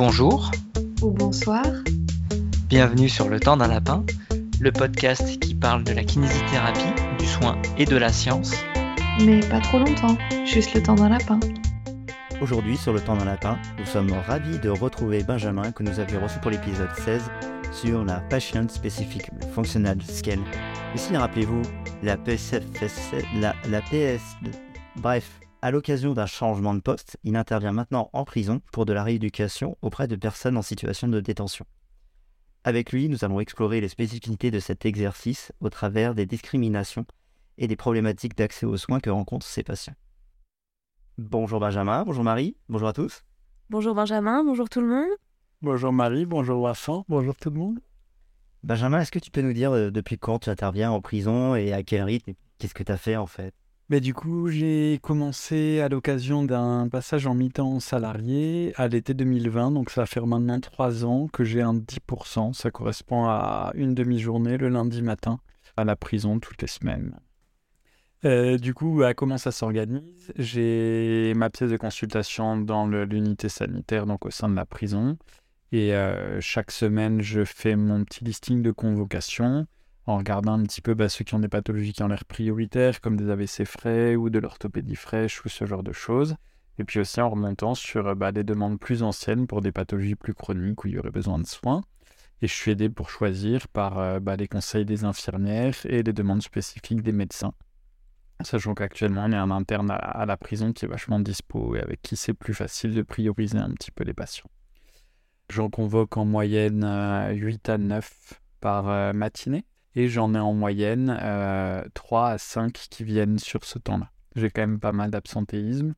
Bonjour ou bonsoir. Bienvenue sur Le Temps d'un Lapin, le podcast qui parle de la kinésithérapie, du soin et de la science. Mais pas trop longtemps, juste le temps d'un lapin. Aujourd'hui, sur Le Temps d'un Lapin, nous sommes ravis de retrouver Benjamin que nous avions reçu pour l'épisode 16 sur la Patient Specific Functional Scale. Ici, rappelez-vous, la PSFS, la, la PS... Bref, à l'occasion d'un changement de poste, il intervient maintenant en prison pour de la rééducation auprès de personnes en situation de détention. Avec lui, nous allons explorer les spécificités de cet exercice au travers des discriminations et des problématiques d'accès aux soins que rencontrent ces patients. Bonjour Benjamin, bonjour Marie, bonjour à tous. Bonjour Benjamin, bonjour tout le monde. Bonjour Marie, bonjour Vincent, bonjour tout le monde. Benjamin, est-ce que tu peux nous dire euh, depuis quand tu interviens en prison et à quel rythme Qu'est-ce que tu as fait en fait? Mais du coup, j'ai commencé à l'occasion d'un passage en mi-temps salarié à l'été 2020, donc ça fait maintenant trois ans que j'ai un 10%, ça correspond à une demi-journée le lundi matin à la prison toutes les semaines. Euh, du coup, comment ça s'organise? J'ai ma pièce de consultation dans l'unité sanitaire, donc au sein de la prison. Et euh, chaque semaine, je fais mon petit listing de convocation en regardant un petit peu bah, ceux qui ont des pathologies qui ont l'air prioritaires, comme des AVC frais ou de l'orthopédie fraîche ou ce genre de choses. Et puis aussi en remontant sur euh, bah, des demandes plus anciennes pour des pathologies plus chroniques où il y aurait besoin de soins. Et je suis aidé pour choisir par euh, bah, les conseils des infirmières et les demandes spécifiques des médecins. Sachant qu'actuellement, on est un interne à, à la prison qui est vachement dispo et avec qui c'est plus facile de prioriser un petit peu les patients. J'en convoque en moyenne euh, 8 à 9 par euh, matinée et j'en ai en moyenne euh, 3 à 5 qui viennent sur ce temps-là. J'ai quand même pas mal d'absentéisme,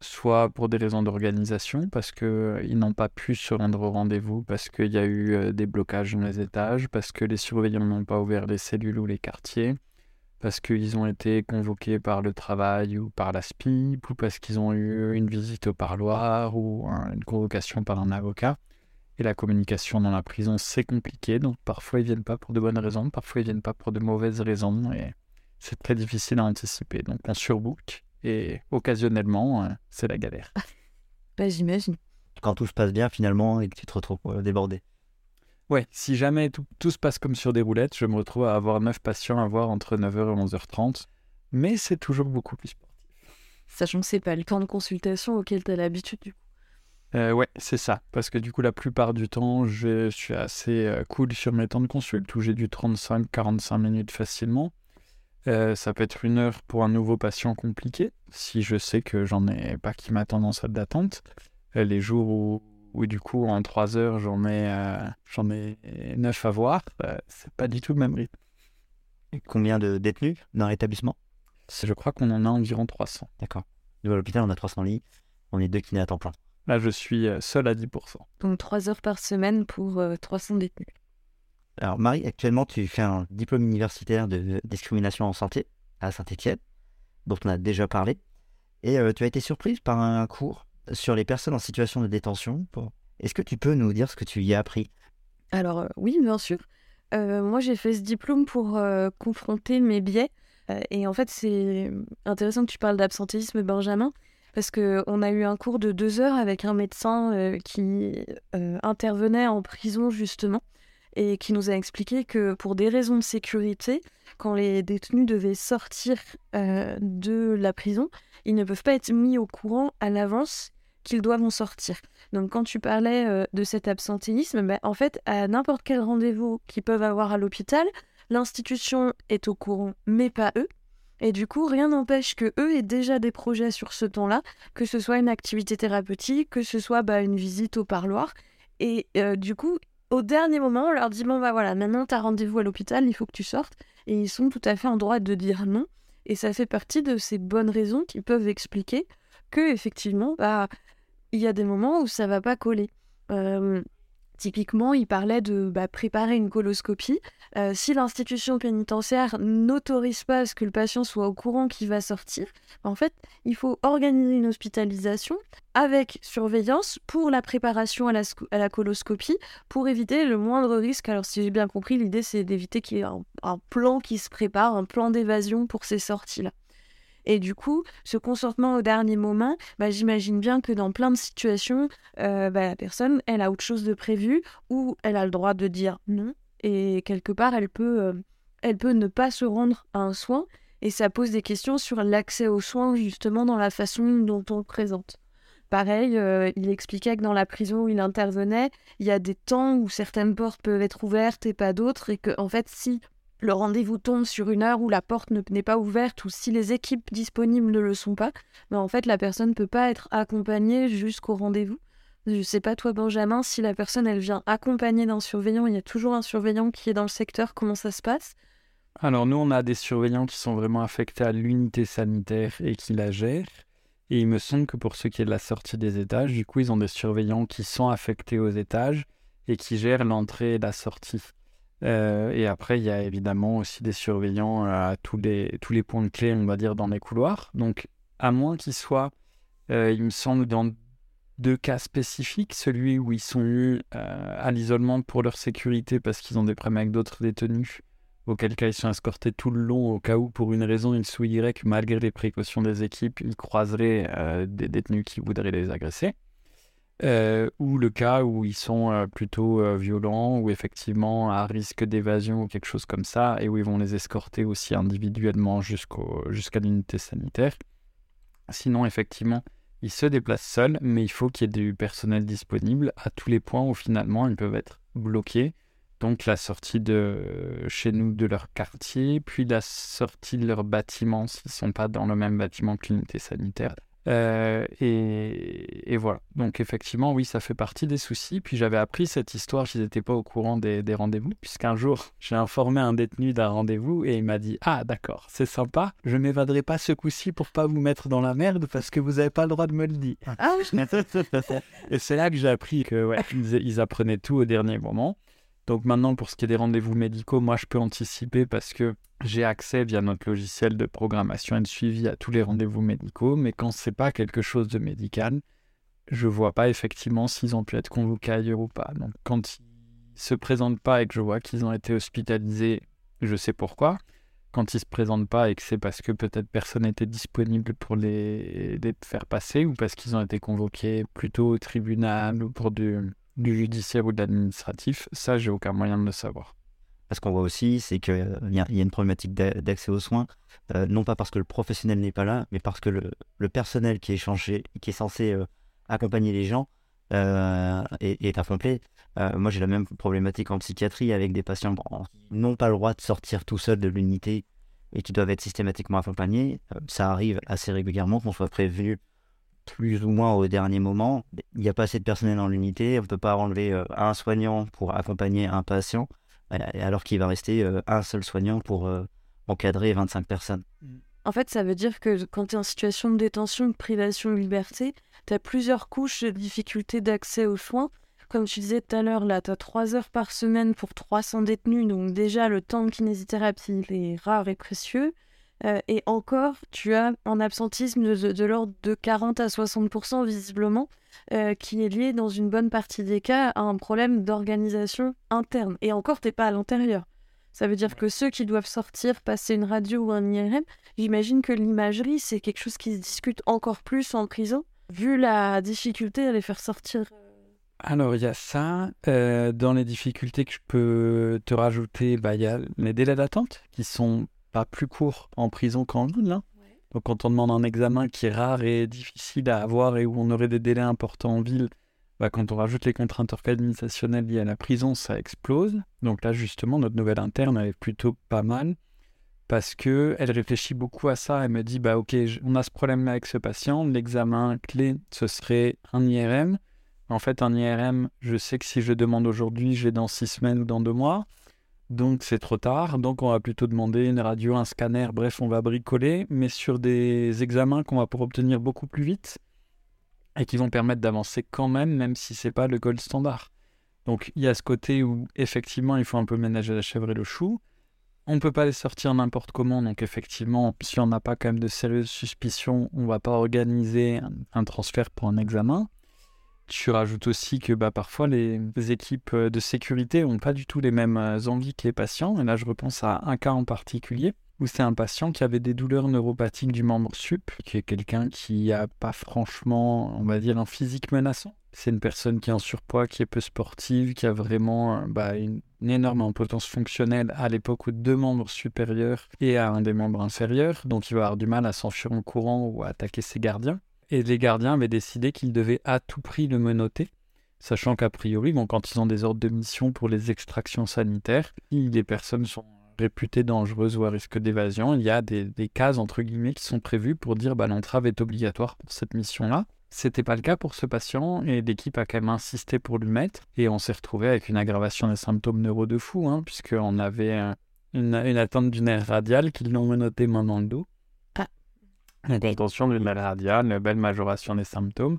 soit pour des raisons d'organisation, parce qu'ils n'ont pas pu se rendre au rendez-vous, parce qu'il y a eu euh, des blocages dans les étages, parce que les surveillants n'ont pas ouvert les cellules ou les quartiers, parce qu'ils ont été convoqués par le travail ou par la SPIP, ou parce qu'ils ont eu une visite au parloir ou un- une convocation par un avocat. Et la communication dans la prison, c'est compliqué, donc parfois ils viennent pas pour de bonnes raisons, parfois ils viennent pas pour de mauvaises raisons, et c'est très difficile à anticiper. Donc on surbook, et occasionnellement, euh, c'est la galère. Bah, j'imagine. Quand tout se passe bien finalement et que tu te retrouves euh, débordé. Ouais, si jamais tout, tout se passe comme sur des roulettes, je me retrouve à avoir 9 patients à voir entre 9h et 11h30, mais c'est toujours beaucoup plus sportif. Sachant que c'est pas le temps de consultation auquel tu as l'habitude du coup. Euh, ouais, c'est ça. Parce que du coup, la plupart du temps, je suis assez euh, cool sur mes temps de consulte où j'ai du 35-45 minutes facilement. Euh, ça peut être une heure pour un nouveau patient compliqué, si je sais que j'en ai pas qui m'attendent en salle d'attente. Euh, les jours où, où, du coup, en 3 heures, j'en ai, j'en ai 9 à voir, c'est pas du tout le même rythme. Et Combien de détenus dans l'établissement? Je crois qu'on en a environ 300. D'accord. Nous à l'hôpital on a 300 lits, on est deux kinés à temps plein. Là, je suis euh, seul à 10%. Donc 3 heures par semaine pour euh, 300 détenus. Alors Marie, actuellement tu fais un diplôme universitaire de discrimination en santé à Saint-Étienne, dont on a déjà parlé, et euh, tu as été surprise par un cours sur les personnes en situation de détention. Pour- Est-ce que tu peux nous dire ce que tu y as appris? Alors euh, oui, bien sûr. Euh, moi, j'ai fait ce diplôme pour euh, confronter mes biais. Euh, et en fait, c'est intéressant que tu parles d'absentéisme, Benjamin, parce que on a eu un cours de deux heures avec un médecin euh, qui euh, intervenait en prison justement et qui nous a expliqué que pour des raisons de sécurité, quand les détenus devaient sortir euh, de la prison, ils ne peuvent pas être mis au courant à l'avance qu'ils doivent en sortir. Donc quand tu parlais de cet absentéisme, ben, en fait, à n'importe quel rendez-vous qu'ils peuvent avoir à l'hôpital, l'institution est au courant, mais pas eux. Et du coup, rien n'empêche que eux aient déjà des projets sur ce temps-là, que ce soit une activité thérapeutique, que ce soit bah, une visite au parloir. Et euh, du coup, au dernier moment, on leur dit bon bah voilà, maintenant tu as rendez-vous à l'hôpital, il faut que tu sortes. Et ils sont tout à fait en droit de dire non. Et ça fait partie de ces bonnes raisons qui peuvent expliquer que effectivement, bah il y a des moments où ça va pas coller. Euh, typiquement, il parlait de bah, préparer une coloscopie. Euh, si l'institution pénitentiaire n'autorise pas à ce que le patient soit au courant qu'il va sortir, en fait, il faut organiser une hospitalisation avec surveillance pour la préparation à la, coloscopie pour éviter le moindre risque. Alors, si j'ai bien compris, l'idée c'est d'éviter qu'il y ait un, un plan qui se prépare, un plan d'évasion pour ces sorties-là. Et du coup, ce consentement au dernier moment, bah, j'imagine bien que dans plein de situations, euh, bah, la personne, elle a autre chose de prévu ou elle a le droit de dire non. Et quelque part, elle peut, euh, elle peut ne pas se rendre à un soin. Et ça pose des questions sur l'accès aux soins, justement, dans la façon dont on le présente. Pareil, euh, il expliquait que dans la prison où il intervenait, il y a des temps où certaines portes peuvent être ouvertes et pas d'autres, et que en fait, si le rendez-vous tombe sur une heure où la porte n'est pas ouverte ou si les équipes disponibles ne le sont pas, ben en fait la personne ne peut pas être accompagnée jusqu'au rendez-vous. Je sais pas toi Benjamin, si la personne elle vient accompagnée d'un surveillant, il y a toujours un surveillant qui est dans le secteur, comment ça se passe? Alors nous on a des surveillants qui sont vraiment affectés à l'unité sanitaire et qui la gèrent. Et il me semble que pour ce qui est de la sortie des étages, du coup ils ont des surveillants qui sont affectés aux étages et qui gèrent l'entrée et la sortie. Euh, et après, il y a évidemment aussi des surveillants à tous les, tous les points de clé, on va dire, dans les couloirs. Donc, à moins qu'ils soient, euh, il me semble, dans deux cas spécifiques, celui où ils sont eu euh, à l'isolement pour leur sécurité parce qu'ils ont des problèmes avec d'autres détenus, auquel cas ils sont escortés tout le long au cas où, pour une raison X ou Y, malgré les précautions des équipes, ils croiseraient des détenus qui voudraient les agresser. Euh, ou le cas où ils sont euh, plutôt euh, violents ou effectivement à risque d'évasion ou quelque chose comme ça, et où ils vont les escorter aussi individuellement jusqu'à l'unité sanitaire. Sinon, effectivement, ils se déplacent seuls, mais il faut qu'il y ait du personnel disponible à tous les points où finalement ils peuvent être bloqués. Donc la sortie de chez nous de leur quartier, puis la sortie de leur bâtiment s'ils ne sont pas dans le même bâtiment que l'unité sanitaire. Euh, et, voilà. Donc effectivement, oui, ça fait partie des soucis. Puis j'avais appris cette histoire, je n'étais pas au courant des, rendez-vous, puisqu'un jour, j'ai informé un détenu d'un rendez-vous et il m'a dit Ah d'accord, c'est sympa, je m'évaderai pas ce coup-ci pour pas vous mettre dans la merde parce que vous n'avez pas le droit de me le dire. Ah et c'est là que j'ai appris que ouais, ils apprenaient tout au dernier moment. Donc maintenant, pour ce qui est des rendez-vous médicaux, moi, je peux anticiper parce que j'ai accès via notre logiciel de programmation et de suivi à tous les rendez-vous médicaux. Mais quand c'est pas quelque chose de médical, je vois pas effectivement s'ils ont pu être convoqués ailleurs ou pas. Donc quand ils se présentent pas et que je vois qu'ils ont été hospitalisés, je sais pourquoi. Quand ils se présentent pas et que c'est parce que peut-être personne n'était disponible pour les... les faire passer ou parce qu'ils ont été convoqués plutôt au tribunal ou pour du du judiciaire ou de l'administratif, ça, j'ai aucun moyen de le savoir. Ce qu'on voit aussi, c'est qu'il euh, y, a une problématique d'accès aux soins, euh, non pas parce que le professionnel n'est pas là, mais parce que le, personnel qui est, changé, qui est censé euh, accompagner les gens est, est, moi, j'ai la même problématique en psychiatrie avec des patients qui n'ont pas le droit de sortir tout seuls de l'unité et qui doivent être systématiquement accompagnés. ça arrive assez régulièrement qu'on soit prévenu plus ou moins au dernier moment. Il n'y a pas assez de personnel dans l'unité, on ne peut pas enlever euh, un soignant pour accompagner un patient, alors qu'il va rester euh, un seul soignant pour euh, encadrer 25 personnes. En fait, ça veut dire que quand tu es en situation de détention, de privation de liberté, tu as plusieurs couches de difficultés d'accès aux soins. Comme tu disais tout à l'heure, là, tu as 3 heures par semaine pour 300 détenus, donc déjà le temps de kinésithérapie est rare et précieux. Euh, et encore, tu as un absentisme de, l'ordre de 40 à 60% visiblement, euh, qui est lié dans une bonne partie des cas à un problème d'organisation interne. Et encore, t'es pas à l'intérieur. Ça veut dire que ceux qui doivent sortir, passer une radio ou un IRM, j'imagine que l'imagerie, c'est quelque chose qui se discute encore plus en prison, vu la difficulté à les faire sortir. Euh. Alors, il y a ça. dans les difficultés que je peux te rajouter, bah, il y a les délais d'attente qui sont plus court en prison qu'en ville. Hein. Donc quand on demande un examen qui est rare et difficile à avoir et où on aurait des délais importants en ville, bah, quand on rajoute les contraintes organisationnelles liées à la prison, ça explose. Donc là justement, notre nouvelle interne, elle est plutôt pas mal parce que elle réfléchit beaucoup à ça. Elle me dit bah ok, on a ce problème avec ce patient. L'examen clé, ce serait un IRM. En fait, un IRM, je sais que si je demande aujourd'hui, j'ai dans six semaines ou dans deux mois. Donc c'est trop tard, donc on va plutôt demander une radio, un scanner, bref, on va bricoler, mais sur des examens qu'on va pouvoir obtenir beaucoup plus vite et qui vont permettre d'avancer quand même, même si c'est pas le gold standard. Donc il y a ce côté où effectivement il faut un peu ménager la chèvre et le chou. On ne peut pas les sortir n'importe comment, donc effectivement, si on n'a pas quand même de sérieuses suspicions, on va pas organiser un transfert pour un examen. Tu rajoutes aussi que bah, parfois les équipes euh, de sécurité n'ont pas du tout les mêmes euh, envies que les patients. Et là, je repense à un cas en particulier. où c'est un patient qui avait des douleurs neuropathiques du membre sup, qui est quelqu'un qui n'a pas franchement, on va dire, un physique menaçant. C'est une personne qui est en surpoids, qui est peu sportive, qui a vraiment euh, bah, une, énorme impotence fonctionnelle à l'époque où deux membres supérieurs et à un des membres inférieurs, donc il va avoir du mal à s'enfuir en courant ou à attaquer ses gardiens. Et les gardiens avaient décidé qu'ils devaient à tout prix le menotter, sachant qu'a priori, bon, quand ils ont des ordres de mission pour les extractions sanitaires, si les personnes sont réputées dangereuses ou à risque d'évasion, il y a des, cases entre guillemets qui sont prévues pour dire bah, l'entrave est obligatoire pour cette mission-là. C'était pas le cas pour ce patient et l'équipe a quand même insisté pour lui mettre. Et on s'est retrouvé avec une aggravation des symptômes neuro de fou, hein, puisqu'on avait une, attente du nerf radial qui l'ont menotté main dans le dos. Ah. Attention du nerf radial, une belle majoration des symptômes.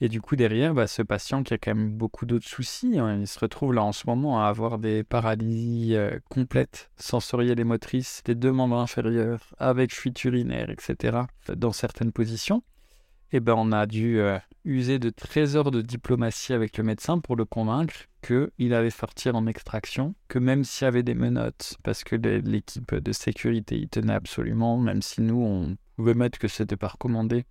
Et du coup, derrière, bah, ce patient qui a quand même beaucoup d'autres soucis, hein, il se retrouve là en ce moment à avoir des paralysies euh, complètes, sensorielles et motrices, des deux membres inférieurs, avec fuite urinaire, etc., dans certaines positions eh ben, on a dû euh, user de trésors de diplomatie avec le médecin pour le convaincre qu'il allait sortir en extraction, que même s'il y avait des menottes, parce que l'équipe de sécurité y tenait absolument, même si nous, on pouvait mettre que c'était pas recommandé,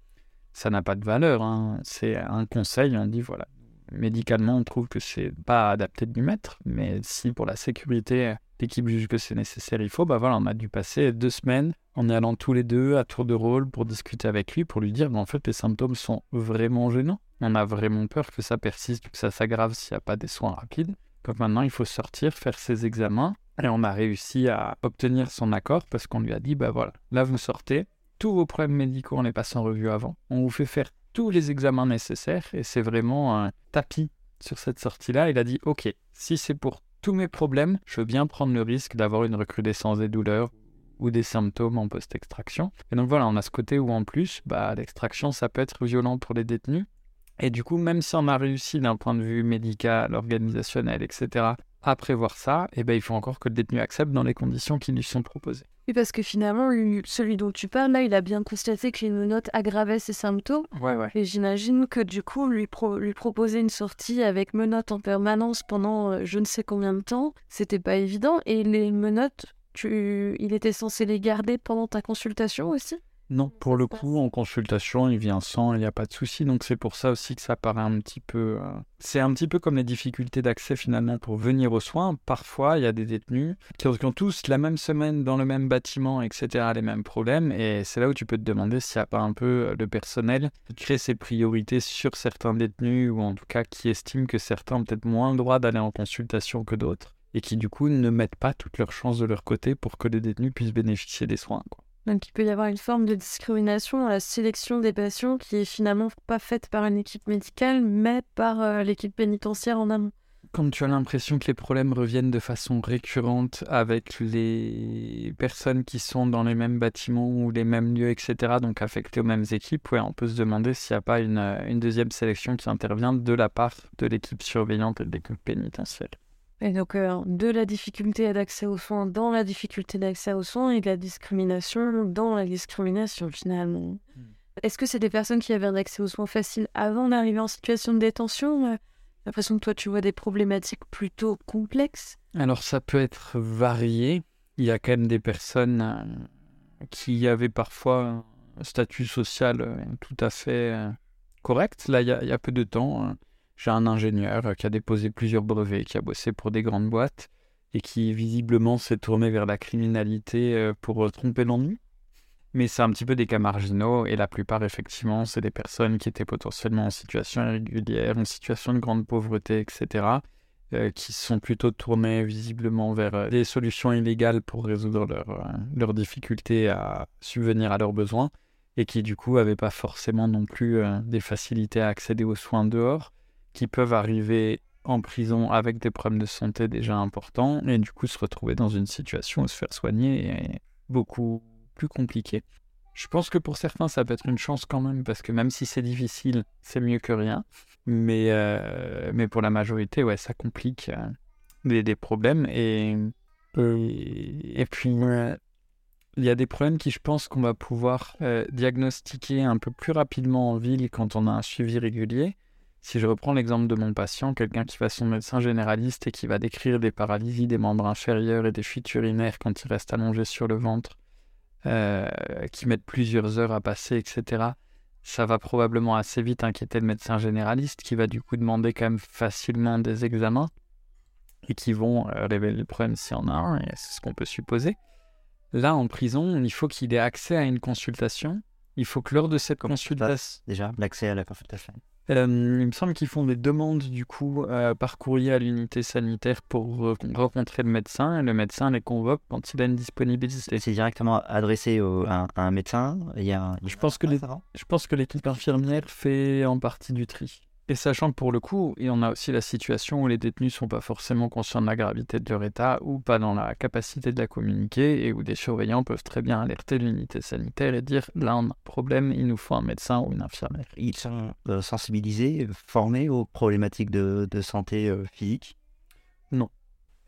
ça n'a pas de valeur. Hein. C'est un conseil, on dit voilà, médicalement, on trouve que c'est pas adapté de lui mettre, mais si pour la sécurité, l'équipe juge que c'est nécessaire, il faut, bah voilà, on a dû passer deux semaines en allant tous les deux à tour de rôle pour discuter avec lui, pour lui dire, bah, en fait, les symptômes sont vraiment gênants. On a vraiment peur que ça persiste, que ça s'aggrave s'il n'y a pas des soins rapides. Donc maintenant, il faut sortir, faire ses examens. Et on a réussi à obtenir son accord parce qu'on lui a dit, bah voilà, là vous sortez, tous vos problèmes médicaux, on les passe en revue avant. On vous fait faire tous les examens nécessaires et c'est vraiment un tapis sur cette sortie-là. Il a dit, ok, si c'est pour tous mes problèmes, je veux bien prendre le risque d'avoir une recrudescence des douleurs ou des symptômes en post-extraction. Et donc voilà, on a ce côté où en plus, bah, l'extraction, ça peut être violent pour les détenus. Et du coup, même si on a réussi d'un point de vue médical, organisationnel, etc., à prévoir ça, eh ben, il faut encore que le détenu accepte dans les conditions qui lui sont proposées. Oui, parce que finalement, celui dont tu parles, là, il a bien constaté que les menottes aggravaient ses symptômes. Ouais, ouais. Et j'imagine que du coup, lui, lui proposer une sortie avec menottes en permanence pendant euh, je ne sais combien de temps, c'était pas évident. Et les menottes, tu... il était censé les garder pendant ta consultation aussi? Non, pour le coup, en consultation, il vient sans, il n'y a pas de souci. Donc c'est pour ça aussi que ça paraît un petit peu... Euh, c'est un petit peu comme les difficultés d'accès finalement pour venir aux soins. Parfois, il y a des détenus qui ont tous la même semaine dans le même bâtiment, etc., les mêmes problèmes. Et c'est là où tu peux te demander s'il n'y a pas un peu le personnel qui crée ses priorités sur certains détenus ou en tout cas qui estime que certains ont peut-être moins le droit d'aller en consultation que d'autres et qui du coup ne mettent pas toutes leurs chances de leur côté pour que les détenus puissent bénéficier des soins. Quoi. Donc il peut y avoir une forme de discrimination dans la sélection des patients qui est finalement pas faite par une équipe médicale, mais par euh, l'équipe pénitentiaire en amont. Quand tu as l'impression que les problèmes reviennent de façon récurrente avec les personnes qui sont dans les mêmes bâtiments ou les mêmes lieux, etc., donc affectées aux mêmes équipes, on peut se demander s'il n'y a pas une deuxième sélection qui intervient de la part de l'équipe surveillante et de l'équipe pénitentiaire. Et donc, euh, de la difficulté d'accès aux soins dans la difficulté d'accès aux soins et de la discrimination dans la discrimination, finalement. Hmm. Est-ce que c'est des personnes qui avaient un accès aux soins facile avant d'arriver en situation de détention? J'ai l'impression que toi, tu vois des problématiques plutôt complexes. Alors, ça peut être varié. Il y a quand même des personnes euh, qui avaient parfois un statut social euh, tout à fait correct. Là, il y, a, il y a peu de temps j'ai un ingénieur qui a déposé plusieurs brevets, qui a bossé pour des grandes boîtes et qui visiblement s'est tourné vers la criminalité euh, pour euh, tromper l'ennui. Mais c'est un petit peu des cas marginaux et la plupart, effectivement, c'est des personnes qui étaient potentiellement en situation irrégulière, en situation de grande pauvreté, etc., euh, qui sont plutôt tournés visiblement vers des solutions illégales pour résoudre leurs difficultés à subvenir à leurs besoins et qui, du coup, n'avaient pas forcément non plus des facilités à accéder aux soins dehors qui peuvent arriver en prison avec des problèmes de santé déjà importants et du coup se retrouver dans une situation où se faire soigner est beaucoup plus compliqué. Je pense que pour certains, ça peut être une chance quand même, parce que même si c'est difficile, c'est mieux que rien. Mais, euh, mais pour la majorité, ouais, ça complique euh, des, problèmes. Et, et, puis, il y a des problèmes qui, je pense, qu'on va pouvoir euh, diagnostiquer un peu plus rapidement en ville quand on a un suivi régulier. Si je reprends l'exemple de mon patient, quelqu'un qui va son médecin généraliste et qui va décrire des paralysies des membres inférieurs et des fuites urinaires quand il reste allongé sur le ventre, euh, qui mettent plusieurs heures à passer, etc., ça va probablement assez vite inquiéter le médecin généraliste qui va du coup demander quand même facilement des examens et qui vont euh, révéler le problème s'il y en a un, et c'est ce qu'on peut supposer. Là, en prison, il faut qu'il ait accès à une consultation. Il faut que lors de cette consultation, déjà, l'accès à la consultation? Il me semble qu'ils font des demandes du coup par courrier à l'unité sanitaire pour re- rencontrer le médecin et le médecin les convoque quand il a une disponibilité. C'est directement adressé au- à, un- à un médecin. Il y a un- Je pense que Ouais, les- ça va. Je pense que l'équipe infirmière fait en partie du tri. Et sachant que pour le coup, et on a aussi la situation où les détenus sont pas forcément conscients de la gravité de leur état ou pas dans la capacité de la communiquer et où des surveillants peuvent très bien alerter l'unité sanitaire et dire là on a un problème, il nous faut un médecin ou une infirmière. Ils sont euh, sensibilisés, formés aux problématiques de, de santé euh, physique?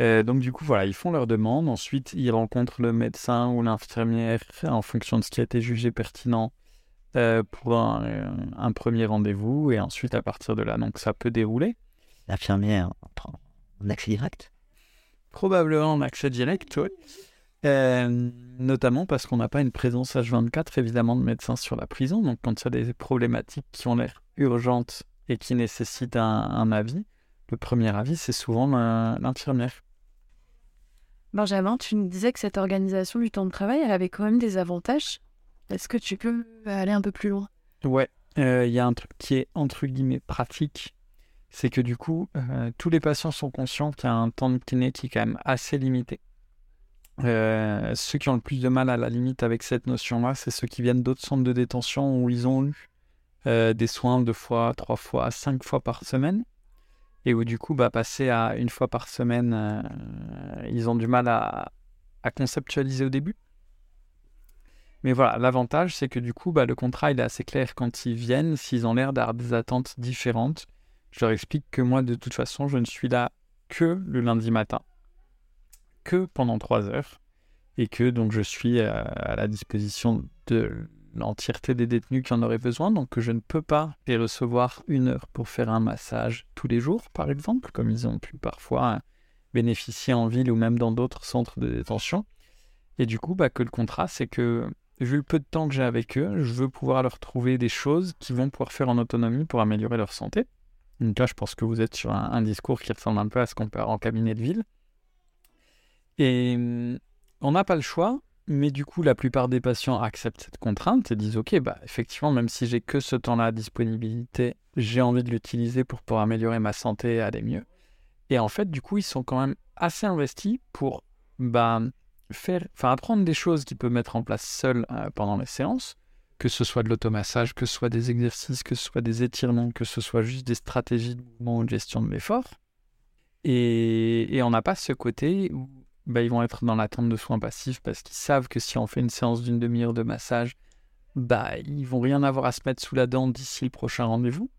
Euh, donc du coup voilà, ils font leur demande, ensuite ils rencontrent le médecin ou l'infirmière en fonction de ce qui a été jugé pertinent euh, pour un, euh, un premier rendez-vous et ensuite à partir de là, donc ça peut dérouler. L'infirmière prend un accès direct? Probablement en accès direct, oui. Euh, notamment parce qu'on n'a pas une présence H24 évidemment de médecins sur la prison. Donc quand il y a des problématiques qui ont l'air urgentes et qui nécessitent un, un avis, le premier avis c'est souvent l'in- l'infirmière. Benjamin, tu nous disais que cette organisation du temps de travail, elle avait quand même des avantages. Est-ce que tu peux aller un peu plus loin? Ouais, euh, il y a un truc qui est entre guillemets pratique, c'est que du coup, euh, tous les patients sont conscients qu'il y a un temps de kiné qui est quand même assez limité. Euh, ceux qui ont le plus de mal à la limite avec cette notion-là, c'est ceux qui viennent d'autres centres de détention où ils ont eu des soins deux fois, trois fois, cinq fois par semaine. Et où du coup, bah, passer à une fois par semaine, ils ont du mal à conceptualiser au début. Mais voilà, l'avantage, c'est que du coup, bah, le contrat, il est assez clair quand ils viennent, s'ils ont l'air d'avoir des attentes différentes. Je leur explique que moi, de toute façon, je ne suis là que le lundi matin, que pendant trois heures, et que donc je suis euh, à la disposition de l'entièreté des détenus qui en auraient besoin, donc que je ne peux pas les recevoir une heure pour faire un massage tous les jours, par exemple, comme ils ont pu parfois bénéficier en ville ou même dans d'autres centres de détention. Et du coup, bah, que le contrat, c'est que vu le peu de temps que j'ai avec eux, je veux pouvoir leur trouver des choses qu'ils vont pouvoir faire en autonomie pour améliorer leur santé. Donc là, je pense que vous êtes sur un, discours qui ressemble un peu à ce qu'on peut en cabinet de ville. Et hum, on n'a pas le choix, mais du coup, la plupart des patients acceptent cette contrainte et disent Ok, bah, effectivement, même si j'ai que ce temps-là à disponibilité, j'ai envie de l'utiliser pour pouvoir améliorer ma santé et aller mieux. Et en fait, du coup, ils sont quand même assez investis pour bah, faire, enfin, apprendre des choses qu'ils peuvent mettre en place seuls euh, pendant les séances, que ce soit de l'automassage, que ce soit des exercices, que ce soit des étirements, que ce soit juste des stratégies de mouvement ou de gestion de l'effort. Et, et on n'a pas ce côté où bah, ils vont être dans l'attente de soins passifs parce qu'ils savent que si on fait une séance d'une demi-heure de massage, bah, ils vont rien avoir à se mettre sous la dent d'ici le prochain rendez-vous.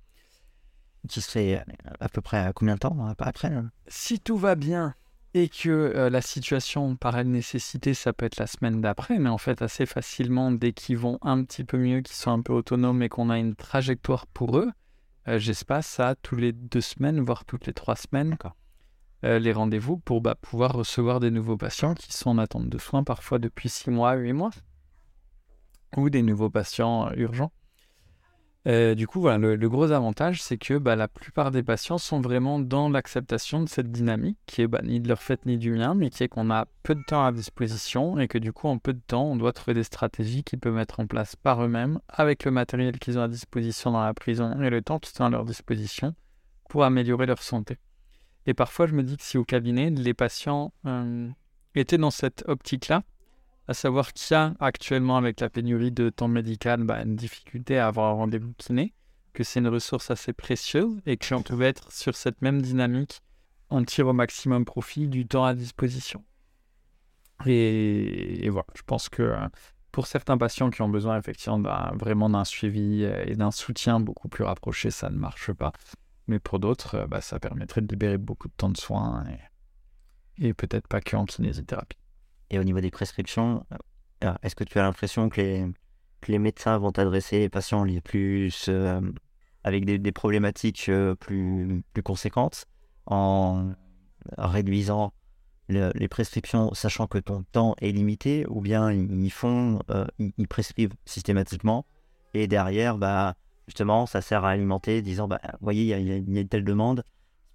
Qui serait à peu près à combien de temps après là Si tout va bien et que euh, la situation paraît de nécessité, ça peut être la semaine d'après, mais en fait assez facilement, dès qu'ils vont un petit peu mieux, qu'ils sont un peu autonomes et qu'on a une trajectoire pour eux, euh, j'espace ça tous les deux semaines, voire toutes les trois semaines, euh, les rendez-vous pour bah, pouvoir recevoir des nouveaux patients qui sont en attente de soins, parfois depuis six mois, huit mois, ou des nouveaux patients urgents. Euh, du coup, le gros avantage, c'est que bah, la plupart des patients sont vraiment dans l'acceptation de cette dynamique qui est bah, ni de leur fait ni du mien, mais qui est qu'on a peu de temps à disposition et que du coup, en peu de temps, on doit trouver des stratégies qu'ils peuvent mettre en place par eux-mêmes avec le matériel qu'ils ont à disposition dans la prison et le temps qu'ils ont à leur disposition pour améliorer leur santé. Et parfois, je me dis que si au cabinet, les patients euh, étaient dans cette optique-là, à savoir qu'il y a actuellement avec la pénurie de temps médical bah, une difficulté à avoir un rendez-vous kiné, que c'est une ressource assez précieuse et que on pouvait être sur cette même dynamique, on tire au maximum profit du temps à disposition. Et, voilà, je pense que euh, pour certains patients qui ont besoin effectivement vraiment d'un suivi euh, et d'un soutien beaucoup plus rapproché, ça ne marche pas. Mais pour d'autres, euh, bah, ça permettrait de libérer beaucoup de temps de soins et, et peut-être pas que en kinésithérapie. Et au niveau des prescriptions, euh, alors, est-ce que tu as l'impression que les, que les médecins vont adresser les patients les plus euh, avec des, des problématiques euh, plus, plus conséquentes en réduisant le- les prescriptions, sachant que ton temps est limité, ou bien ils font, euh, ils prescrivent systématiquement, et derrière, bah, justement, ça sert à alimenter, disant, bah, vous voyez, il y, a- y y une telle demande,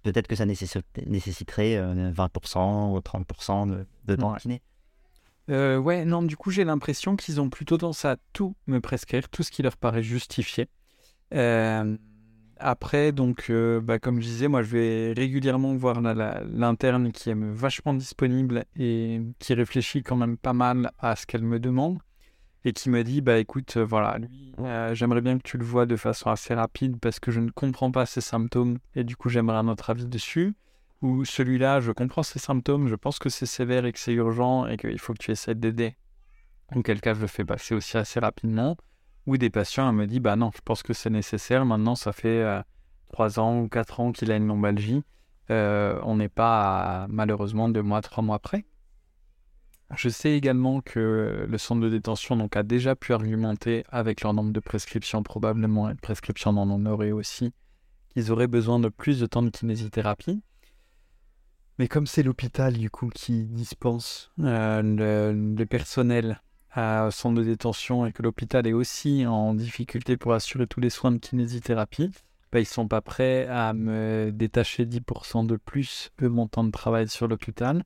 peut-être que ça nécessi- nécessiterait euh, 20% ou 30% de, de temps Ouais. Euh, ouais, non, du coup, j'ai l'impression qu'ils ont plutôt tendance à tout me prescrire, tout ce qui leur paraît justifié. Euh, après, donc, euh, bah, comme je disais, moi, je vais régulièrement voir l'interne qui est vachement disponible et qui réfléchit quand même pas mal à ce qu'elle me demande et qui me dit, bah, écoute, voilà, lui, j'aimerais bien que tu le vois de façon assez rapide parce que je ne comprends pas ses symptômes et du coup, j'aimerais un autre avis dessus. Ou celui-là, je comprends ses symptômes, je pense que c'est sévère et que c'est urgent et qu'il faut que tu essaies d'aider. Auquel cas, je le fais passer aussi assez rapidement. Ou des patients, elle me dit, bah non, je pense que c'est nécessaire. Maintenant, ça fait euh, 3 ans ou 4 ans qu'il a une lombalgie. Euh, on n'est pas malheureusement deux mois, trois mois près. Je sais également que le centre de détention a déjà pu argumenter avec leur nombre de prescriptions, probablement une prescription d'en en aussi, qu'ils auraient besoin de plus de temps de kinésithérapie. Mais comme c'est l'hôpital du coup qui dispense euh, le, personnel à centre de détention et que l'hôpital est aussi en difficulté pour assurer tous les soins de kinésithérapie, bah, ils sont pas prêts à me détacher 10% de plus de mon temps de travail sur l'hôpital.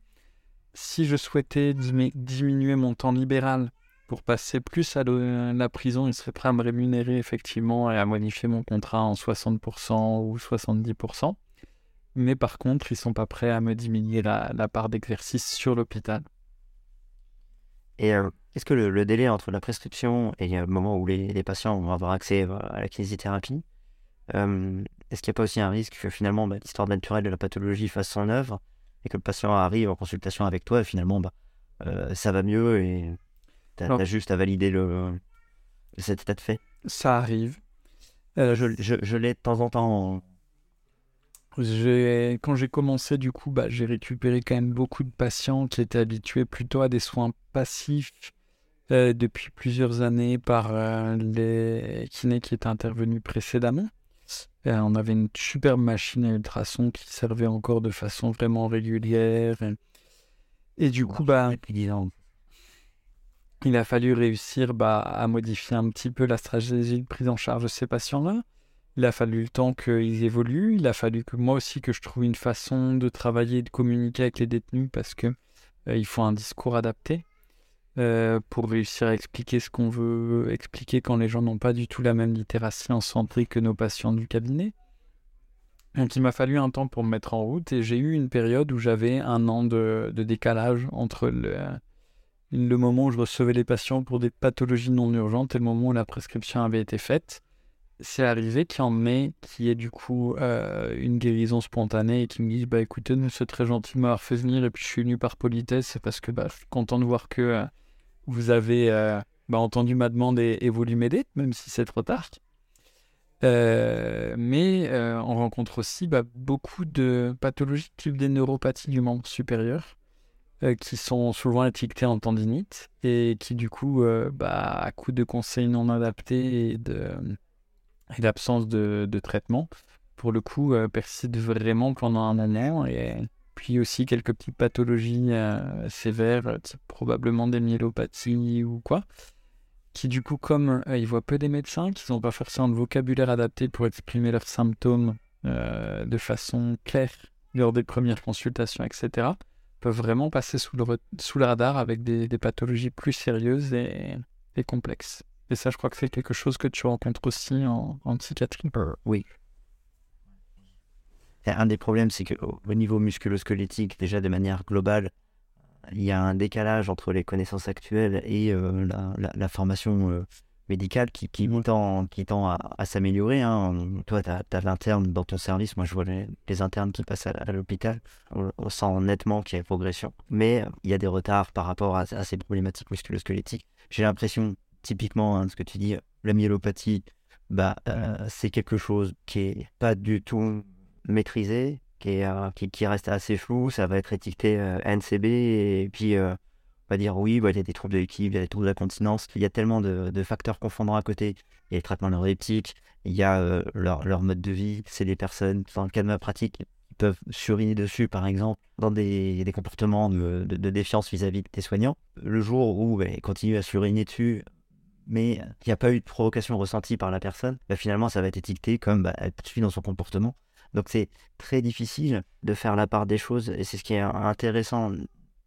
Si je souhaitais dimi- diminuer mon temps libéral pour passer plus à la prison, ils seraient prêts à me rémunérer effectivement et à modifier mon contrat en 60% ou 70%. Mais par contre, ils sont pas prêts à me diminuer la, la part d'exercice sur l'hôpital. Et euh, est-ce que le, le délai entre la prescription et le moment où les, les patients vont avoir accès euh, à la kinésithérapie, euh, est-ce qu'il n'y a pas aussi un risque que finalement bah, l'histoire naturelle de la pathologie fasse son œuvre et que le patient arrive en consultation avec toi et finalement bah, euh, ça va mieux et tu as, juste à valider le, cet état de fait? Ça arrive. Je, je, je l'ai de temps en temps. Quand j'ai commencé, du coup, bah, j'ai récupéré quand même beaucoup de patients qui étaient habitués plutôt à des soins passifs euh, depuis plusieurs années par euh, les kinés qui étaient intervenus précédemment. Euh, on avait une superbe machine à ultrasons qui servait encore de façon vraiment régulière. Et, du coup, bah, depuis 10 ans. il a fallu réussir bah, à modifier un petit peu la stratégie de prise en charge de ces patients-là. Il a fallu le temps qu'ils évoluent. Il a fallu que moi aussi que je trouve une façon de travailler et de communiquer avec les détenus parce que euh, il faut un discours adapté euh, pour réussir à expliquer ce qu'on veut expliquer quand les gens n'ont pas du tout la même littératie en santé que nos patients du cabinet. Donc il m'a fallu un temps pour me mettre en route et j'ai eu une période où j'avais un an de, décalage entre le moment où je recevais les patients pour des pathologies non urgentes et le moment où la prescription avait été faite. C'est arrivé qu'il y en ait qui est du coup euh, une guérison spontanée et qui me disent bah écoutez nous, c'est très gentil m'avoir fait venir et puis je suis venu par politesse parce que bah, je suis content de voir que euh, vous avez euh, bah, entendu ma demande et, voulu m'aider même si c'est trop tard. Mais on rencontre aussi bah, beaucoup de pathologies type des neuropathies du membre supérieur qui sont souvent étiquetées en tendinite et qui du coup, bah, à coup de conseils non adaptés et de et d'absence de, traitement, pour le coup, euh, persistent vraiment pendant un an et puis aussi quelques petites pathologies euh, sévères, type probablement des myélopathies ou quoi, qui du coup, comme euh, ils voient peu des médecins, qui n'ont pas forcément de vocabulaire adapté pour exprimer leurs symptômes euh, de façon claire lors des premières consultations, etc., peuvent vraiment passer sous le, le radar avec des, pathologies plus sérieuses et complexes. Et ça, je crois que c'est quelque chose que tu rencontres aussi en, en psychiatrie. Euh, oui. Un des problèmes, c'est qu'au au niveau musculo-squelettique, déjà de manière globale, il y a un décalage entre les connaissances actuelles et euh, la, la- la formation euh, médicale qui, qui tend, qui tend à, à s'améliorer. hein. Toi, tu as, l'interne dans ton service. Moi, je vois les, les internes qui passent à, à l'hôpital. On, on sent nettement qu'il y a une progression. Mais il y a des retards par rapport à, à ces problématiques musculo-squelettiques. J'ai l'impression, typiquement, hein, ce que tu dis, la myélopathie, bah, euh, c'est quelque chose qui est pas du tout maîtrisé, qui, est, euh, qui, reste assez flou. Ça va être étiqueté euh, NCB et puis on va dire oui, bah, il y a des troubles de l'équilibre, il y a des troubles de la continence. Il y a tellement de, de facteurs confondants à côté. Il y a les traitements neuroleptiques, il y a leur, leur mode de vie. C'est des personnes, dans le cas de ma pratique, qui peuvent suriner dessus, par exemple, dans des, des comportements de, de- défiance vis-à-vis des soignants. Le jour où bah, ils continuent à suriner dessus, mais il n'y a pas eu de provocation ressentie par la personne, bah, finalement, ça va être étiqueté comme bah, elle poursuit dans son comportement. Donc c'est très difficile de faire la part des choses, et c'est ce qui est intéressant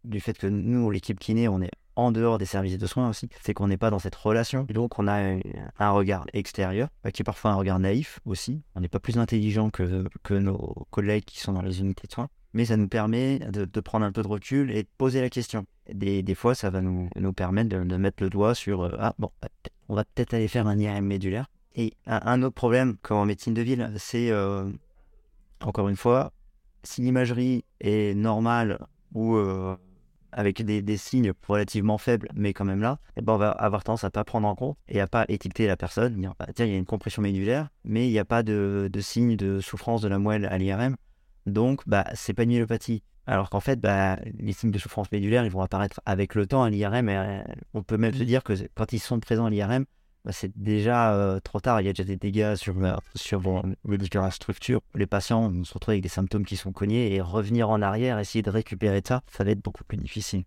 du fait que nous, l'équipe kiné, on est en dehors des services de soins aussi, c'est qu'on n'est pas dans cette relation. Donc on a un, regard extérieur, euh, qui est parfois un regard naïf aussi. On n'est pas plus intelligent que nos collègues qui sont dans les unités de soins, mais ça nous permet de, prendre un peu de recul et de poser la question. Des, fois, ça va nous, permettre de, mettre le doigt sur euh, Ah bon, bah, on va peut-être aller faire un IRM médulaire. Et un, autre problème, comme en médecine de ville, c'est euh, encore une fois, si l'imagerie est normale ou euh, avec des, signes relativement faibles, mais quand même là, eh ben on va avoir tendance à pas prendre en compte et à pas étiqueter la personne. Dire, bah, tiens, il y a une compression médulaire, mais il n'y a pas de, de signe de souffrance de la moelle à l'IRM. Donc, bah, c'est pas une myélopathie. Alors qu'en fait, bah, les signes de souffrance médulaire, ils vont apparaître avec le temps à l'IRM. Et euh, on peut même se dire que quand ils sont présents à l'IRM, bah, c'est déjà euh, trop tard. Il y a déjà des dégâts sur, la- les différentes structures. Les patients vont se retrouver avec des symptômes qui sont cognés et revenir en arrière, essayer de récupérer ça, ça va être beaucoup plus difficile.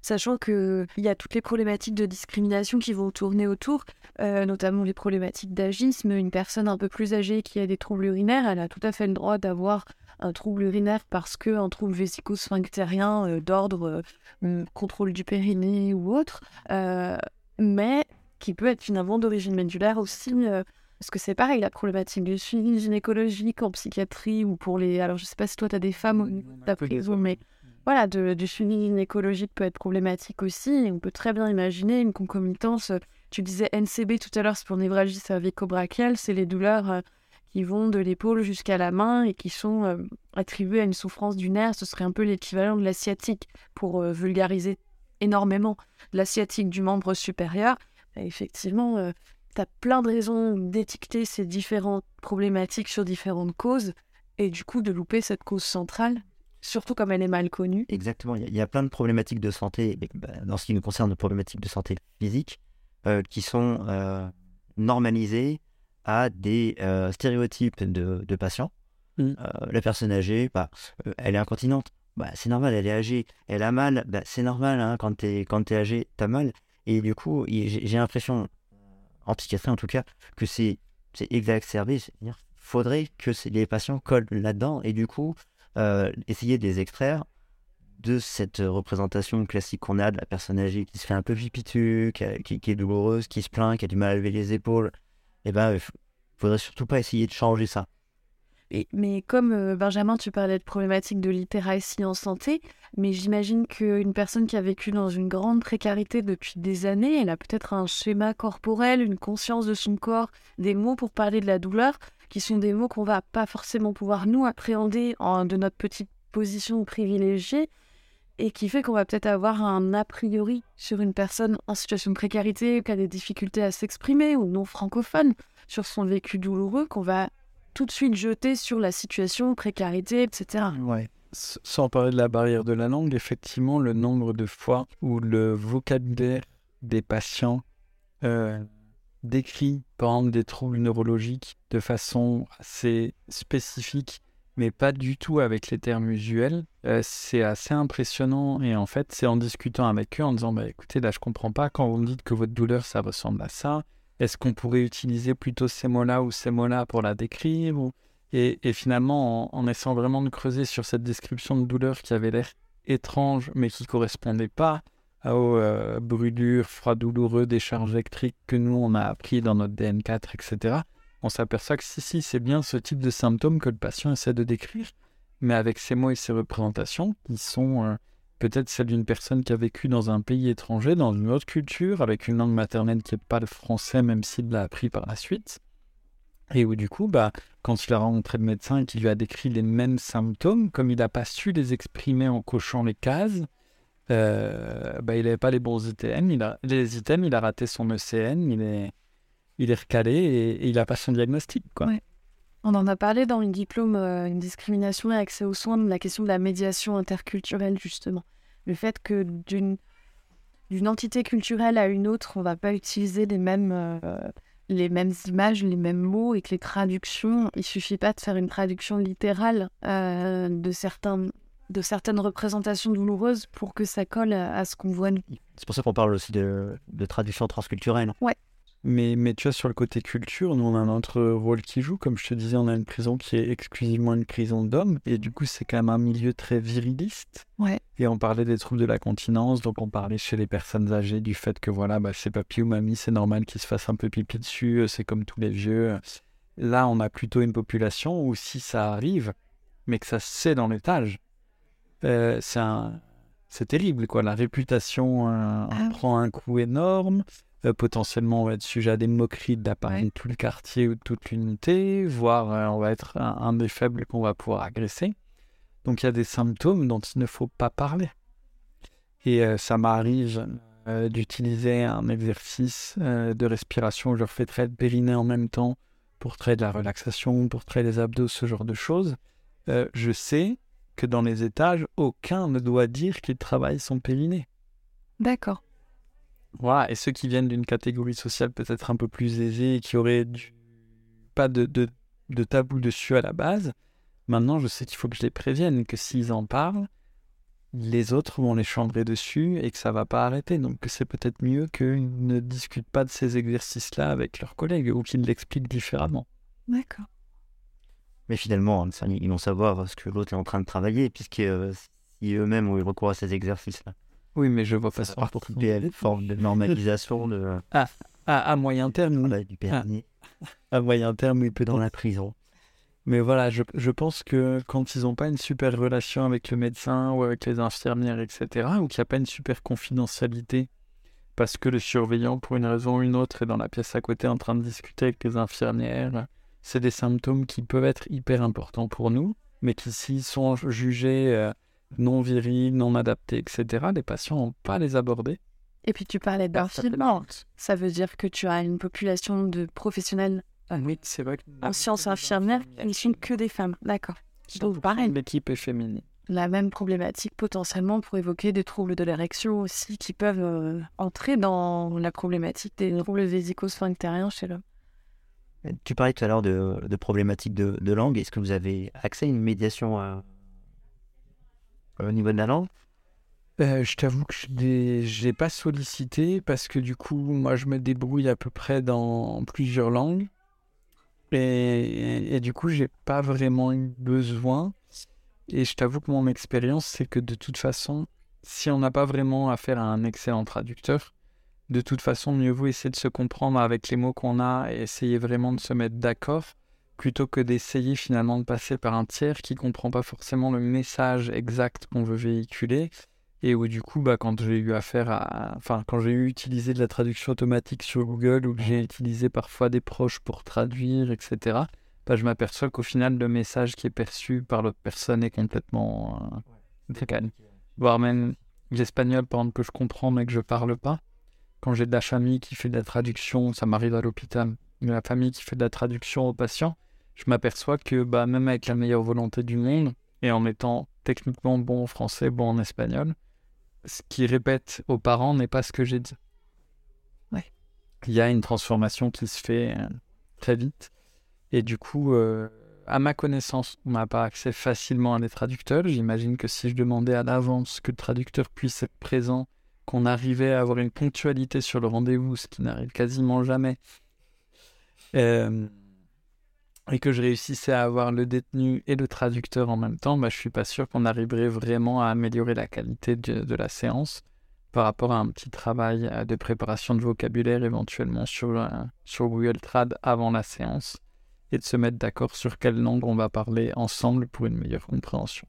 Sachant qu'il y a toutes les problématiques de discrimination qui vont tourner autour, euh, notamment les problématiques d'agisme. Une personne un peu plus âgée qui a des troubles urinaires, elle a tout à fait le droit d'avoir un trouble urinaire parce qu'un trouble vésico-sphinctérien euh, d'ordre euh, hum, contrôle du périnée ou autre, mais qui peut être finalement d'origine médulaire aussi. parce que c'est pareil, la problématique du suivi gynécologique en psychiatrie ou pour les... Alors je sais pas si toi tu as des femmes ou t'as prison, mais voilà, de, du suivi gynécologique peut être problématique aussi. On peut très bien imaginer une concomitance. euh, Tu disais NCB tout à l'heure, c'est pour névralgie cervico-brachiale, c'est les douleurs euh, qui vont de l'épaule jusqu'à la main et qui sont euh, attribuées à une souffrance du nerf. Ce serait un peu l'équivalent de la sciatique pour euh, vulgariser énormément la sciatique du membre supérieur. Effectivement, tu as plein de raisons d'étiqueter ces différentes problématiques sur différentes causes et du coup de louper cette cause centrale, surtout comme elle est mal connue. Exactement, il y, a- il y a plein de problématiques de santé, bah, dans ce qui nous concerne, de problématiques de santé physique, euh, qui sont euh, normalisées à des euh, stéréotypes de, de patients. Mm. Euh, la personne âgée, bah, elle est incontinente, bah, c'est normal, elle est âgée. Elle a mal, bah, c'est normal, hein, quand t'es quand t'es âgé, t'as mal. Et du coup, il- j'ai l'impression, en psychiatrie en tout cas, que c'est exacerbé. C'est-à-dire, faudrait que les patients collent là-dedans et du coup, euh, essayer de les extraire de cette représentation classique qu'on a de la personne âgée qui se fait un peu pipitu, qui, qui- qui est douloureuse, qui se plaint, qui a du mal à lever les épaules. Et ben, il faudrait surtout pas essayer de changer ça. Mais comme euh, Benjamin, tu parlais de problématiques de littératie en santé, mais j'imagine qu'une personne qui a vécu dans une grande précarité depuis des années, elle a peut-être un schéma corporel, une conscience de son corps, des mots pour parler de la douleur, qui sont des mots qu'on va pas forcément pouvoir nous appréhender en, de notre petite position privilégiée, et qui fait qu'on va peut-être avoir un a priori sur une personne en situation de précarité, qui a des difficultés à s'exprimer, ou non francophone, sur son vécu douloureux, qu'on va tout de suite jeter sur la situation, précarité, etc. Ouais. Sans parler de la barrière de la langue, effectivement, le nombre de fois où le vocabulaire des patients euh, décrit, par exemple, des troubles neurologiques de façon assez spécifique, mais pas du tout avec les termes usuels, euh, c'est assez impressionnant. Et en fait, c'est en discutant avec eux, en disant, bah, écoutez, là, je comprends pas quand vous me dites que votre douleur, ça ressemble à ça. Est-ce qu'on pourrait utiliser plutôt ces mots-là ou ces mots-là pour la décrire et, finalement, en, essayant vraiment de creuser sur cette description de douleur qui avait l'air étrange, mais qui correspondait pas aux euh, brûlures, froid douloureux, décharges électriques que nous, on a appris dans notre DN4, etc., on s'aperçoit que si, si, c'est bien ce type de symptômes que le patient essaie de décrire, mais avec ces mots et ces représentations qui sont euh, peut-être celles d'une personne qui a vécu dans un pays étranger, dans une autre culture, avec une langue maternelle qui n'est pas le français, même s'il l'a appris par la suite. Et où du coup, bah, quand il a rencontré le médecin et qu'il lui a décrit les mêmes symptômes, comme il n'a pas su les exprimer en cochant les cases, euh, bah, il n'avait pas les bons ITM, il a, les ITM, il a raté son ECN, il est, il est recalé et, il n'a pas son diagnostic. Quoi. On en a parlé dans une diplôme, euh, une discrimination et accès aux soins, de la question de la médiation interculturelle, justement. Le fait que d'une d'une entité culturelle à une autre, on va pas utiliser les mêmes, euh, les mêmes images, les mêmes mots et que les traductions, il suffit pas de faire une traduction littérale euh, de, certains, de certaines représentations douloureuses pour que ça colle à, à ce qu'on voit nous. C'est pour ça qu'on parle aussi de, de traduction transculturelle. Mais, mais tu vois, sur le côté culture, nous, on a notre rôle qui joue. Comme je te disais, on a une prison qui est exclusivement une prison d'hommes. Et du coup, c'est quand même un milieu très viriliste. Ouais. Et on parlait des troubles de la continence. Donc, on parlait chez les personnes âgées du fait que, voilà, bah, c'est papy ou mamie, c'est normal qu'ils se fassent un peu pipi dessus. C'est comme tous les vieux. Là, on a plutôt une population où si ça arrive, mais que ça se sait dans l'étage, euh, c'est un... C'est terrible, quoi. La réputation euh, Ah prend un coup énorme. Euh, potentiellement, on va être sujet à des moqueries de la part de tout le quartier ou de toute l'unité, voire euh, on va être un, un des faibles qu'on va pouvoir agresser. Donc il y a des symptômes dont il ne faut pas parler. Et euh, ça m'arrive d'utiliser un exercice de respiration où je refais très de périnée en même temps pour traiter de la relaxation, pour traiter les abdos, ce genre de choses. Je sais que dans les étages, aucun ne doit dire qu'il travaille son périnée. D'accord. Voilà, et ceux qui viennent d'une catégorie sociale peut-être un peu plus aisée et qui auraient du- pas de, de, de tabou dessus à la base, maintenant je sais qu'il faut que je les prévienne, que s'ils en parlent, les autres vont les chambrer dessus et que ça va pas arrêter. Donc c'est peut-être mieux qu'ils ne discutent pas de ces exercices-là avec leurs collègues ou qu'ils l'expliquent différemment. D'accord. Mais finalement, ils vont savoir ce que l'autre est en train de travailler, puisque euh, si eux-mêmes ont eu recours à ces exercices-là, Oui, mais je vois pas ça participer à une forme de normalisation de, À, à moyen terme, voilà, du périnée à moyen terme, oui, peut-être. dans la prison. Mais voilà, je, je pense que quand ils n'ont pas une super relation avec le médecin ou avec les infirmières, etc., ou qu'il n'y a pas une super confidentialité, parce que le surveillant, pour une raison ou une autre, est dans la pièce à côté en train de discuter avec les infirmières, c'est des symptômes qui peuvent être hyper importants pour nous, mais qui, s'ils sont jugés euh, non virils, non adaptés, etc., les patients n'ont pas à les aborder. Et puis tu parlais d'infirmières. Ça veut dire que tu as une population de professionnels Oui, c'est vrai que en sciences infirmières qui ne sont que des femmes. D'accord. Donc pareil, L'équipe est féminine. la même problématique potentiellement pour évoquer des troubles de l'érection aussi qui peuvent euh, entrer dans la problématique des troubles vésico-sphinctériens chez l'homme. Tu parlais tout à l'heure de, de problématiques de, de langue. Est-ce que vous avez accès à une médiation euh, au niveau de la langue Euh, je t'avoue que je n'ai pas sollicité parce que du coup, moi, je me débrouille à peu près dans plusieurs langues. Et, et du coup, j'ai pas vraiment eu besoin. Et je t'avoue que mon expérience, c'est que de toute façon, si on n'a pas vraiment affaire à un excellent traducteur, de toute façon, mieux vaut essayer de se comprendre avec les mots qu'on a et essayer vraiment de se mettre d'accord plutôt que d'essayer finalement de passer par un tiers qui comprend pas forcément le message exact qu'on veut véhiculer et où du coup, bah, quand j'ai eu affaire à, enfin, quand j'ai eu utilisé de la traduction automatique sur Google ou que j'ai utilisé parfois des proches pour traduire, etc., bah, je m'aperçois qu'au final, le message qui est perçu par l'autre personne est complètement euh, décalé. Voire même l'espagnol, par exemple, que je comprends mais que je parle pas. Quand j'ai de la famille qui fait de la traduction, ça m'arrive à l'hôpital, de la famille qui fait de la traduction aux patients, je m'aperçois que bah, même avec la meilleure volonté du monde, et en étant techniquement bon en français, bon en espagnol, ce qu'ils répètent aux parents n'est pas ce que j'ai dit. Ouais. Il y a une transformation qui se fait euh, très vite. Et du coup, euh, à ma connaissance, on n'a pas accès facilement à des traducteurs. J'imagine que si je demandais à l'avance que le traducteur puisse être présent, qu'on arrivait à avoir une ponctualité sur le rendez-vous, ce qui n'arrive quasiment jamais, euh, et que je réussissais à avoir le détenu et le traducteur en même temps, bah, je suis pas sûr qu'on arriverait vraiment à améliorer la qualité de, la séance par rapport à un petit travail euh, de préparation de vocabulaire éventuellement sur, euh, sur Google Trad avant la séance et de se mettre d'accord sur quelle langue on va parler ensemble pour une meilleure compréhension.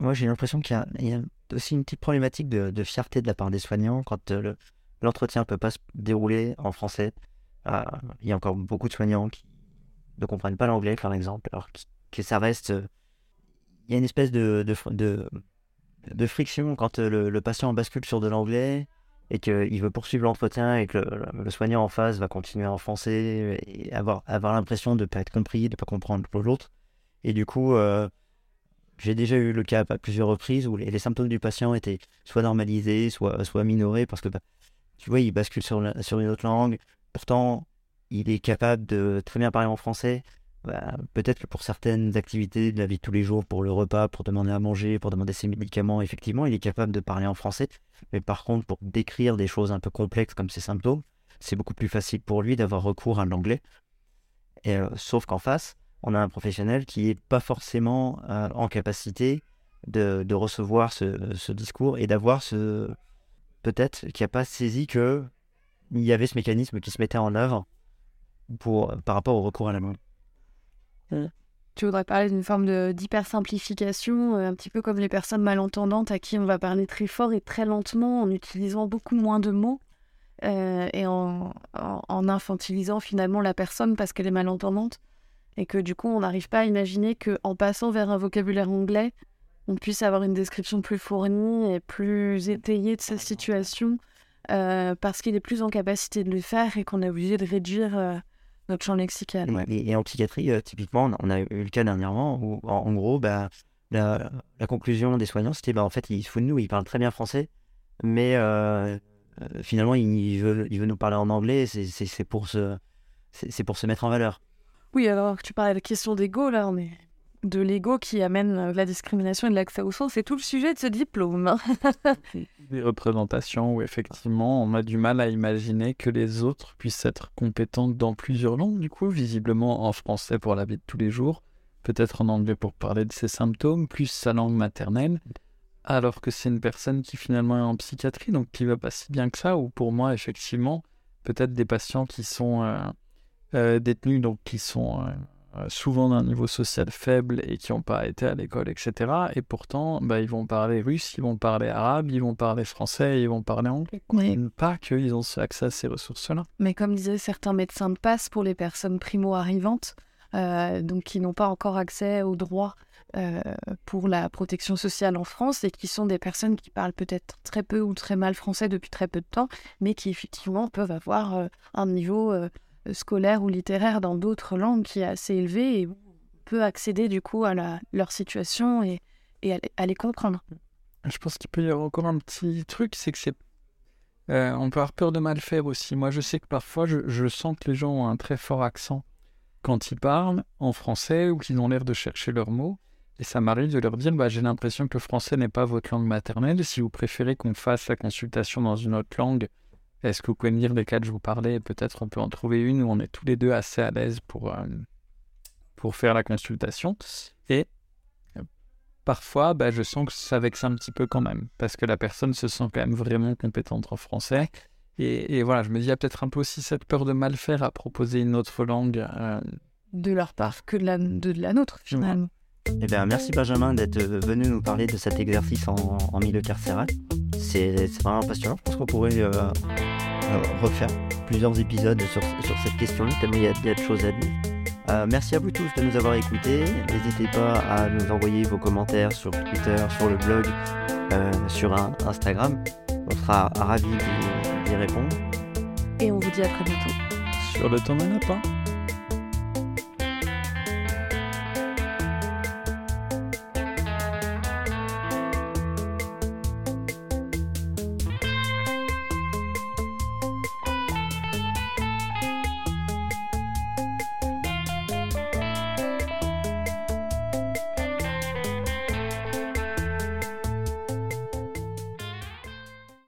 Moi, j'ai l'impression qu'il y a, aussi une petite problématique de, fierté de la part des soignants quand euh, le- l'entretien ne peut pas se dérouler en français. Euh, il y a encore beaucoup de soignants qui ne comprennent pas l'anglais, par exemple, alors que ça reste. euh, il y a une espèce de, de, de, friction quand euh, le, patient bascule sur de l'anglais et qu'il veut poursuivre l'entretien et que le, soignant en face va continuer en français et avoir, avoir l'impression de ne pas être compris, de ne pas comprendre l'autre. Et du coup, euh, j'ai déjà eu le cas à plusieurs reprises où les, symptômes du patient étaient soit normalisés, soit, soit minorés parce que, bah, tu vois, il bascule sur, sur une autre langue. Pourtant, il est capable de très bien parler en français. Bah, peut-être que pour certaines activités de la vie de tous les jours, pour le repas, pour demander à manger, pour demander ses médicaments, effectivement, il est capable de parler en français. Mais par contre, pour décrire des choses un peu complexes comme ses symptômes, c'est beaucoup plus facile pour lui d'avoir recours à l'anglais. Euh, sauf qu'en face, on a un professionnel qui n'est pas forcément euh, en capacité de, recevoir ce, discours et d'avoir ce. Peut-être qui n'a pas saisi que il y avait ce mécanisme qui se mettait en œuvre pour, par rapport au recours à la langue. Tu voudrais parler d'une forme d'hypersimplification, euh, un petit peu comme les personnes malentendantes à qui on va parler très fort et très lentement en utilisant beaucoup moins de mots euh, et en, infantilisant finalement la personne parce qu'elle est malentendante. Et que du coup, on n'arrive pas à imaginer qu'en passant vers un vocabulaire anglais, on puisse avoir une description plus fournie et plus étayée de sa situation euh, parce qu'il est plus en capacité de le faire et qu'on est obligé de réduire notre champ lexical. et, en psychiatrie, euh, typiquement, on a eu le cas dernièrement où, en, gros, bah, la, conclusion des soignants, c'était bah, en fait, il se fout de nous, il parle très bien français, mais euh, euh, finalement, il veut, il veut nous parler en anglais, c'est pour, se, pour se mettre en valeur. Oui, alors tu parlais de la question d'ego, là, on est de l'ego qui amène la discrimination et de l'accès au sens. C'est tout le sujet de ce diplôme. Des représentations où effectivement on a du mal à imaginer que les autres puissent être compétents dans plusieurs langues, du coup, visiblement en français pour la vie de tous les jours, peut-être en anglais pour parler de ses symptômes, plus sa langue maternelle, alors que c'est une personne qui finalement est en psychiatrie, donc qui va pas si bien que ça, ou pour moi, effectivement, peut-être des patients qui sont euh, euh, détenus, donc qui sont euh, souvent d'un niveau social faible et qui n'ont pas été à l'école, etc. Et pourtant, bah, ils vont parler russe, ils vont parler arabe, ils vont parler français, ils vont parler anglais. Mais... Pas qu'ils ont accès à ces ressources-là. Mais comme disaient certains médecins de passe pour les personnes primo-arrivantes, euh, donc qui n'ont pas encore accès aux droits euh, pour la protection sociale en France et qui sont des personnes qui parlent peut-être très peu ou très mal français depuis très peu de temps, mais qui effectivement peuvent avoir un niveau scolaire ou littéraire dans d'autres langues qui est assez élevé et peut accéder du coup à la, leur situation et, à, les comprendre. Je pense qu'il peut y avoir encore un petit truc, c'est que c'est euh, on peut avoir peur de mal faire aussi. Moi, je sais que parfois, je, je, sens que les gens ont un très fort accent quand ils parlent en français ou qu'ils ont l'air de chercher leurs mots. Et ça m'arrive de leur dire bah, j'ai l'impression que le français n'est pas votre langue maternelle. Si vous préférez qu'on fasse la consultation dans une autre langue, est-ce que vous pouvez me dire lesquels je vous parlais? Peut-être on peut en trouver une où on est tous les deux assez à l'aise pour, euh, pour faire la consultation. Et euh, parfois, bah, je sens que ça vexe un petit peu quand même, parce que la personne se sent quand même vraiment compétente en français. Et, voilà, je me dis, il y a peut-être un peu aussi cette peur de mal faire à proposer une autre langue. Euh, de leur part que de la, de, la nôtre, finalement. Eh bien, merci Benjamin d'être venu nous parler de cet exercice en, en milieu carcéral. C'est vraiment passionnant. Je pense qu'on pourrait euh, refaire plusieurs épisodes sur, sur cette question tellement il y, a, de choses à dire. Euh, merci à vous tous de nous avoir écoutés. N'hésitez pas à nous envoyer vos commentaires sur Twitter, sur le blog, euh, sur Instagram. On sera ravis d'y répondre. Et on vous dit à très bientôt. Sur le temps d'un lapin.